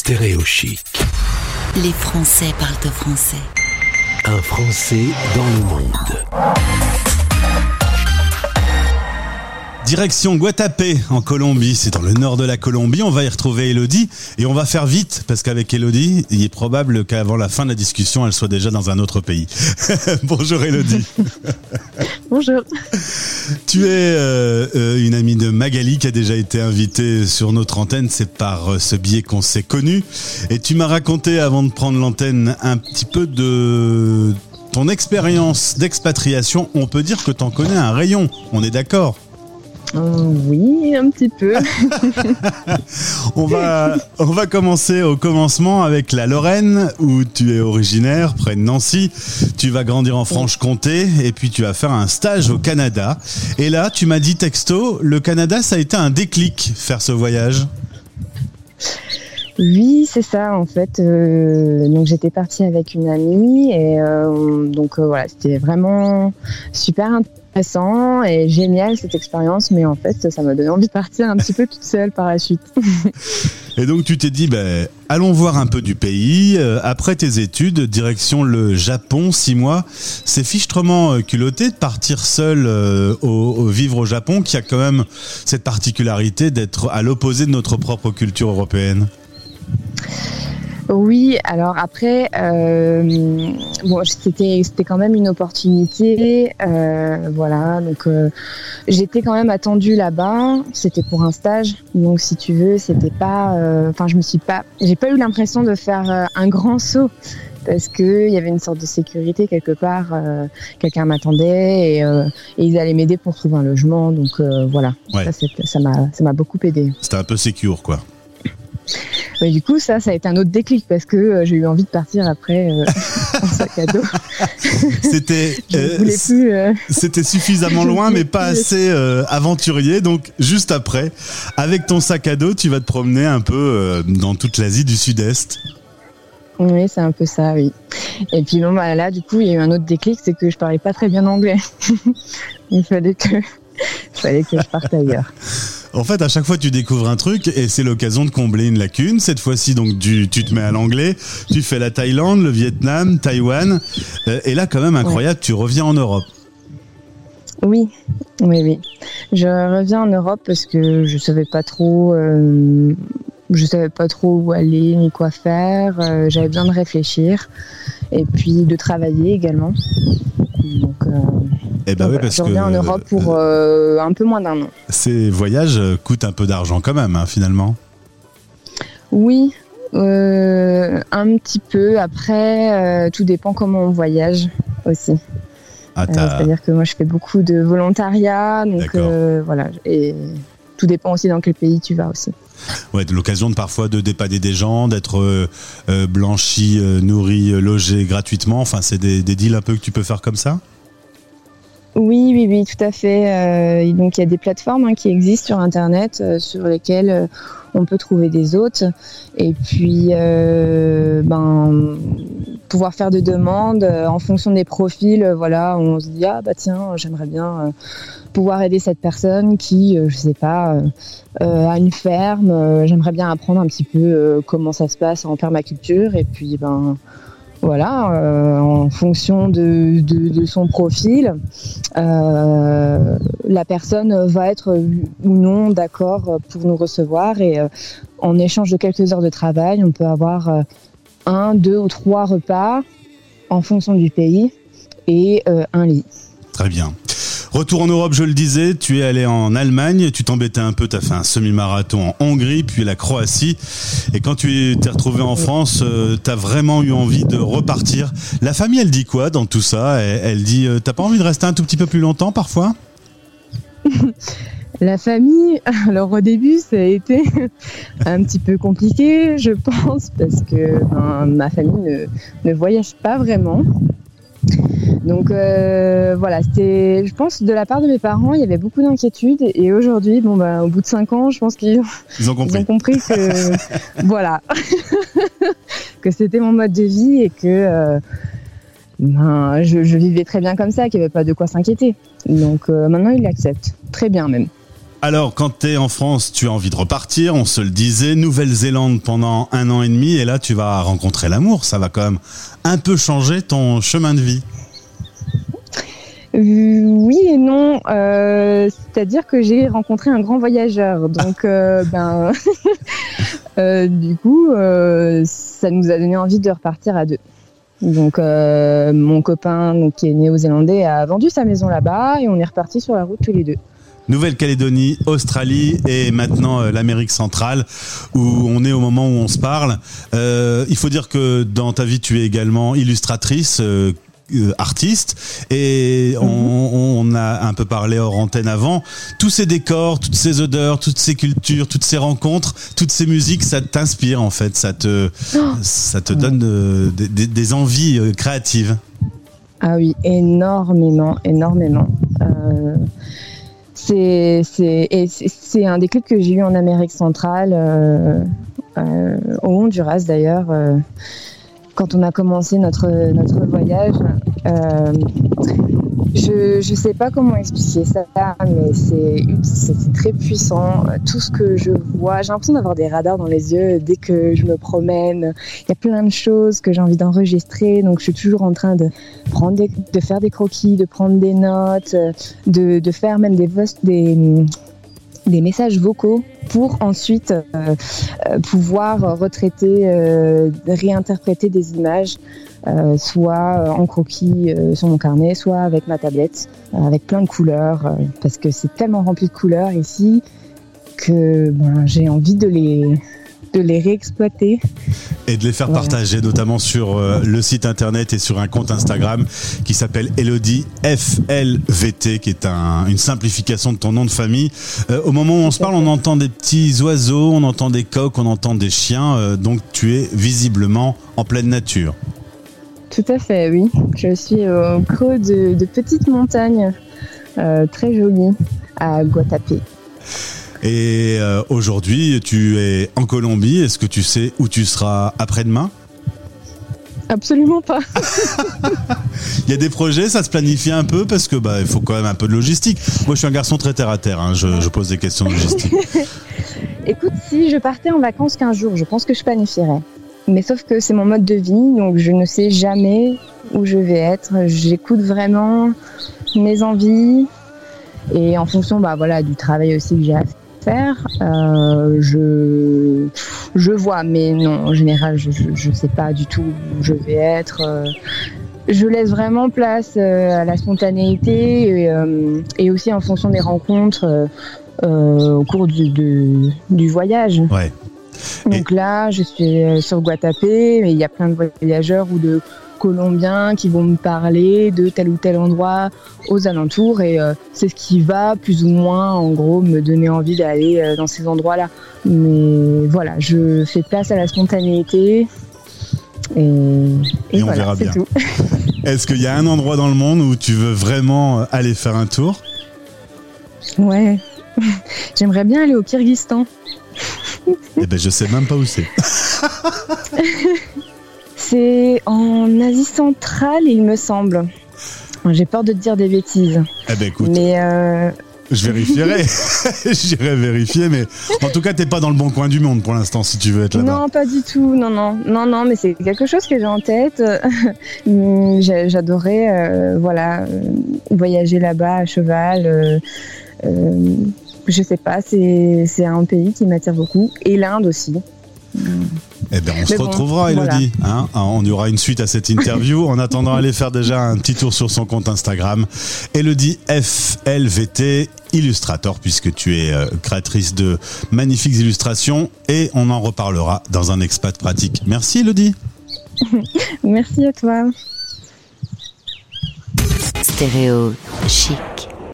Stéréo chic. Les Français parlent français. Un Français dans le monde. Direction Guatapé en Colombie, c'est dans le nord de la Colombie. On va y retrouver Elodie et on va faire vite parce qu'avec Elodie, il est probable qu'avant la fin de la discussion, elle soit déjà dans un autre pays. Bonjour Elodie. Bonjour. Tu es euh, euh, une amie de Magali qui a déjà été invitée sur notre antenne. C'est par euh, ce biais qu'on s'est connus. Et tu m'as raconté avant de prendre l'antenne un petit peu de ton expérience d'expatriation. On peut dire que tu en connais un rayon. On est d'accord oui, un petit peu. on, va, on va commencer au commencement avec la Lorraine, où tu es originaire, près de Nancy. Tu vas grandir en Franche-Comté, et puis tu vas faire un stage au Canada. Et là, tu m'as dit texto, le Canada, ça a été un déclic, faire ce voyage. Oui, c'est ça en fait. Euh, donc j'étais partie avec une amie et euh, donc voilà, c'était vraiment super intéressant et génial cette expérience, mais en fait, ça m'a donné envie de partir un petit peu toute seule par la suite. et donc, tu t'es dit, ben, allons voir un peu du pays. Euh, après tes études, direction le Japon, six mois. C'est fichtrement euh, culotté de partir seul euh, au, vivre au Japon, qui a quand même cette particularité d'être à l'opposé de notre propre culture européenne. Oui, alors après, euh, bon, c'était c'était quand même une opportunité, euh, voilà. Donc euh, j'étais quand même attendue là-bas. C'était pour un stage, donc si tu veux, c'était pas. Enfin, je me suis pas, j'ai pas eu l'impression de faire un grand saut parce que il y avait une sorte de sécurité quelque part. Quelqu'un m'attendait et, ils allaient m'aider pour trouver un logement. Donc voilà, ça m'a ça m'a beaucoup aidé. C'était un peu secure, quoi. Mais du coup, ça, ça a été un autre déclic parce que euh, j'ai eu envie de partir après euh, en sac à dos. C'était, euh, c'était suffisamment loin, mais pas assez aventurier. Donc, juste après, avec ton sac à dos, tu vas te promener un peu dans toute l'Asie du Sud-Est. Oui, c'est un peu ça, oui. Et puis bon, bah, là, du coup, il y a eu un autre déclic, c'est que je parlais pas très bien anglais. il fallait que, il fallait que je parte ailleurs. En fait, à chaque fois, tu découvres un truc et c'est l'occasion de combler une lacune. Cette fois-ci, donc, tu, te mets à l'anglais, tu fais la Thaïlande, le Vietnam, Taïwan. Euh, et là, quand même, incroyable, tu reviens en Europe. Oui, oui, oui. Je reviens en Europe parce que je savais pas trop, euh, je savais pas trop où aller ni quoi faire. Euh, j'avais besoin de réfléchir et puis de travailler également. Donc, eh ben oui, parce je reviens en Europe pour euh, un peu moins d'un an. Ces voyages coûtent un peu d'argent quand même, hein, finalement. Oui, euh, un petit peu. Après, euh, tout dépend comment on voyage aussi. Ah, c'est-à-dire que moi, je fais beaucoup de volontariat, donc voilà. Et tout dépend aussi dans quel pays tu vas aussi. Ouais, de l'occasion de parfois de dépanner des gens, d'être blanchi, nourri, logé gratuitement. Enfin, c'est des, des deals un peu que tu peux faire comme ça? Oui, oui, oui, tout à fait. Euh, donc il y a des plateformes hein, qui existent sur Internet euh, sur lesquelles euh, on peut trouver des hôtes et puis ben pouvoir faire des demandes en fonction des profils. voilà, on se dit ah bah tiens, j'aimerais bien pouvoir aider cette personne qui, je sais pas, a une ferme. j'aimerais bien apprendre un petit peu comment ça se passe en permaculture et puis ben voilà, euh, en fonction de, son profil, euh, la personne va être ou non d'accord pour nous recevoir et euh, en échange de quelques heures de travail, on peut avoir un, deux ou trois repas en fonction du pays et un lit. Très bien. Retour en Europe, je le disais, tu es allé en Allemagne, tu t'embêtais un peu, tu as fait un semi-marathon en Hongrie, puis la Croatie. Et quand tu t'es retrouvé en France, euh, tu as vraiment eu envie de repartir. La famille, elle dit quoi dans tout ça? Elle, dit, euh, t'as pas envie de rester un tout petit peu plus longtemps parfois? La famille, alors au début, ça a été un petit peu compliqué, je pense, parce que ben, ma famille ne, ne voyage pas vraiment. Donc euh, voilà, c'était, je pense, de la part de mes parents, il y avait beaucoup d'inquiétudes. Et aujourd'hui, bon, bah, au bout de cinq ans, je pense qu'ils ont, compris. que, voilà, que c'était mon mode de vie et que euh, ben, je, vivais très bien comme ça, qu'il n'y avait pas de quoi s'inquiéter. Donc euh, maintenant, ils l'acceptent très bien même. Alors, quand tu es en France, tu as envie de repartir, on se le disait. Nouvelle-Zélande pendant un an et demi, et là, tu vas rencontrer l'amour. Ça va quand même un peu changer ton chemin de vie. Euh, oui et non. Euh, C'est-à-dire que j'ai rencontré un grand voyageur. Donc, euh, ben, du coup, ça nous a donné envie de repartir à deux. Donc, mon copain qui est néo-zélandais a vendu sa maison là-bas et on est reparti sur la route tous les deux. Nouvelle-Calédonie, Australie et maintenant l'Amérique centrale où on est au moment où on se parle. Il faut dire que dans ta vie, tu es également illustratrice. Euh, artiste et on, on a un peu parlé hors antenne avant. Tous ces décors toutes ces odeurs toutes ces cultures toutes ces rencontres toutes ces musiques ça t'inspire en fait. Ça te ça te donne euh, des, envies euh, créatives. Ah oui, énormément, énormément. Euh, c'est c'est un déclic que j'ai eu en Amérique centrale, euh, euh, au Honduras d'ailleurs, quand on a commencé notre notre voyage. Euh, je je sais pas comment expliquer ça, mais c'est très puissant. Tout ce que je vois, j'ai l'impression d'avoir des radars dans les yeux dès que je me promène. Il y a plein de choses que j'ai envie d'enregistrer, donc je suis toujours en train de prendre de faire des croquis, de prendre des notes, de, de faire même des, des, des messages vocaux pour ensuite euh, euh, pouvoir retraiter, euh, réinterpréter des images, soit en croquis sur mon carnet, soit avec ma tablette, avec plein de couleurs, parce que c'est tellement rempli de couleurs ici que ben, j'ai envie de les réexploiter. Et de les faire Voilà. partager notamment sur euh, le site internet et sur un compte Instagram qui s'appelle Elodie FLVT qui est un- une simplification de ton nom de famille. Euh, au moment où on se parle, on entend des petits oiseaux, on entend des coqs, on entend des chiens, euh, donc tu es visiblement en pleine nature. Tout à fait, oui. Je suis au creux de, de petites montagnes très jolies à Guatapé. Et euh, aujourd'hui, tu es en Colombie. Est-ce que tu sais où tu seras après-demain? Absolument pas. Il y a des projets, ça se planifie un peu parce que bah il faut quand même un peu de logistique. Moi, je suis un garçon très terre à terre. hein, je, je pose des questions de logistique. Écoute, si je partais en vacances 15 jours, je pense que je planifierais. Mais sauf que c'est mon mode de vie, donc je ne sais jamais où je vais être. J'écoute vraiment mes envies et en fonction bah, voilà, du travail aussi que j'ai à faire, euh, je, je vois. Mais non, en général, je ne sais pas du tout où je vais être. euh, je laisse vraiment place euh, à la spontanéité et, et aussi en fonction des rencontres au cours du, de- du voyage. Ouais. Donc là, je suis sur Guatapé, mais il y a plein de voyageurs ou de Colombiens qui vont me parler de tel ou tel endroit aux alentours et euh, c'est ce qui va plus ou moins en gros me donner envie d'aller euh, dans ces endroits-là. Mais voilà, je fais place à la spontanéité et, Et on voilà, verra bien. tout. Est-ce qu'il y a un endroit dans le monde où tu veux vraiment euh, aller faire un tour? Ouais. J'aimerais bien aller au Kyrgyzstan. Eh ben, je sais même pas où c'est. C'est en Asie centrale, il me semble. J'ai peur de te dire des bêtises. Eh ben, écoute, Mais euh, je vérifierai. J'irai vérifier, mais en tout cas, t'es pas dans le bon coin du monde pour l'instant si tu veux être là-bas. non, pas du tout. Non, non, non, non. Mais c'est quelque chose que j'ai en tête. J'ai- J'adorais, euh, voilà, euh, voyager là-bas à cheval. euh, euh, je sais pas. C'est c'est un pays qui m'attire beaucoup. Et l'Inde aussi. Eh ben, on se bon, retrouvera, Elodie. Hein Ah, on y aura une suite à cette interview. En attendant, allez faire déjà un petit tour sur son compte Instagram. Elodie FLVT, illustrateur, puisque tu es euh, créatrice de magnifiques illustrations. Et on en reparlera dans un expat pratique. Merci, Elodie. Merci à toi. Stéréo chic.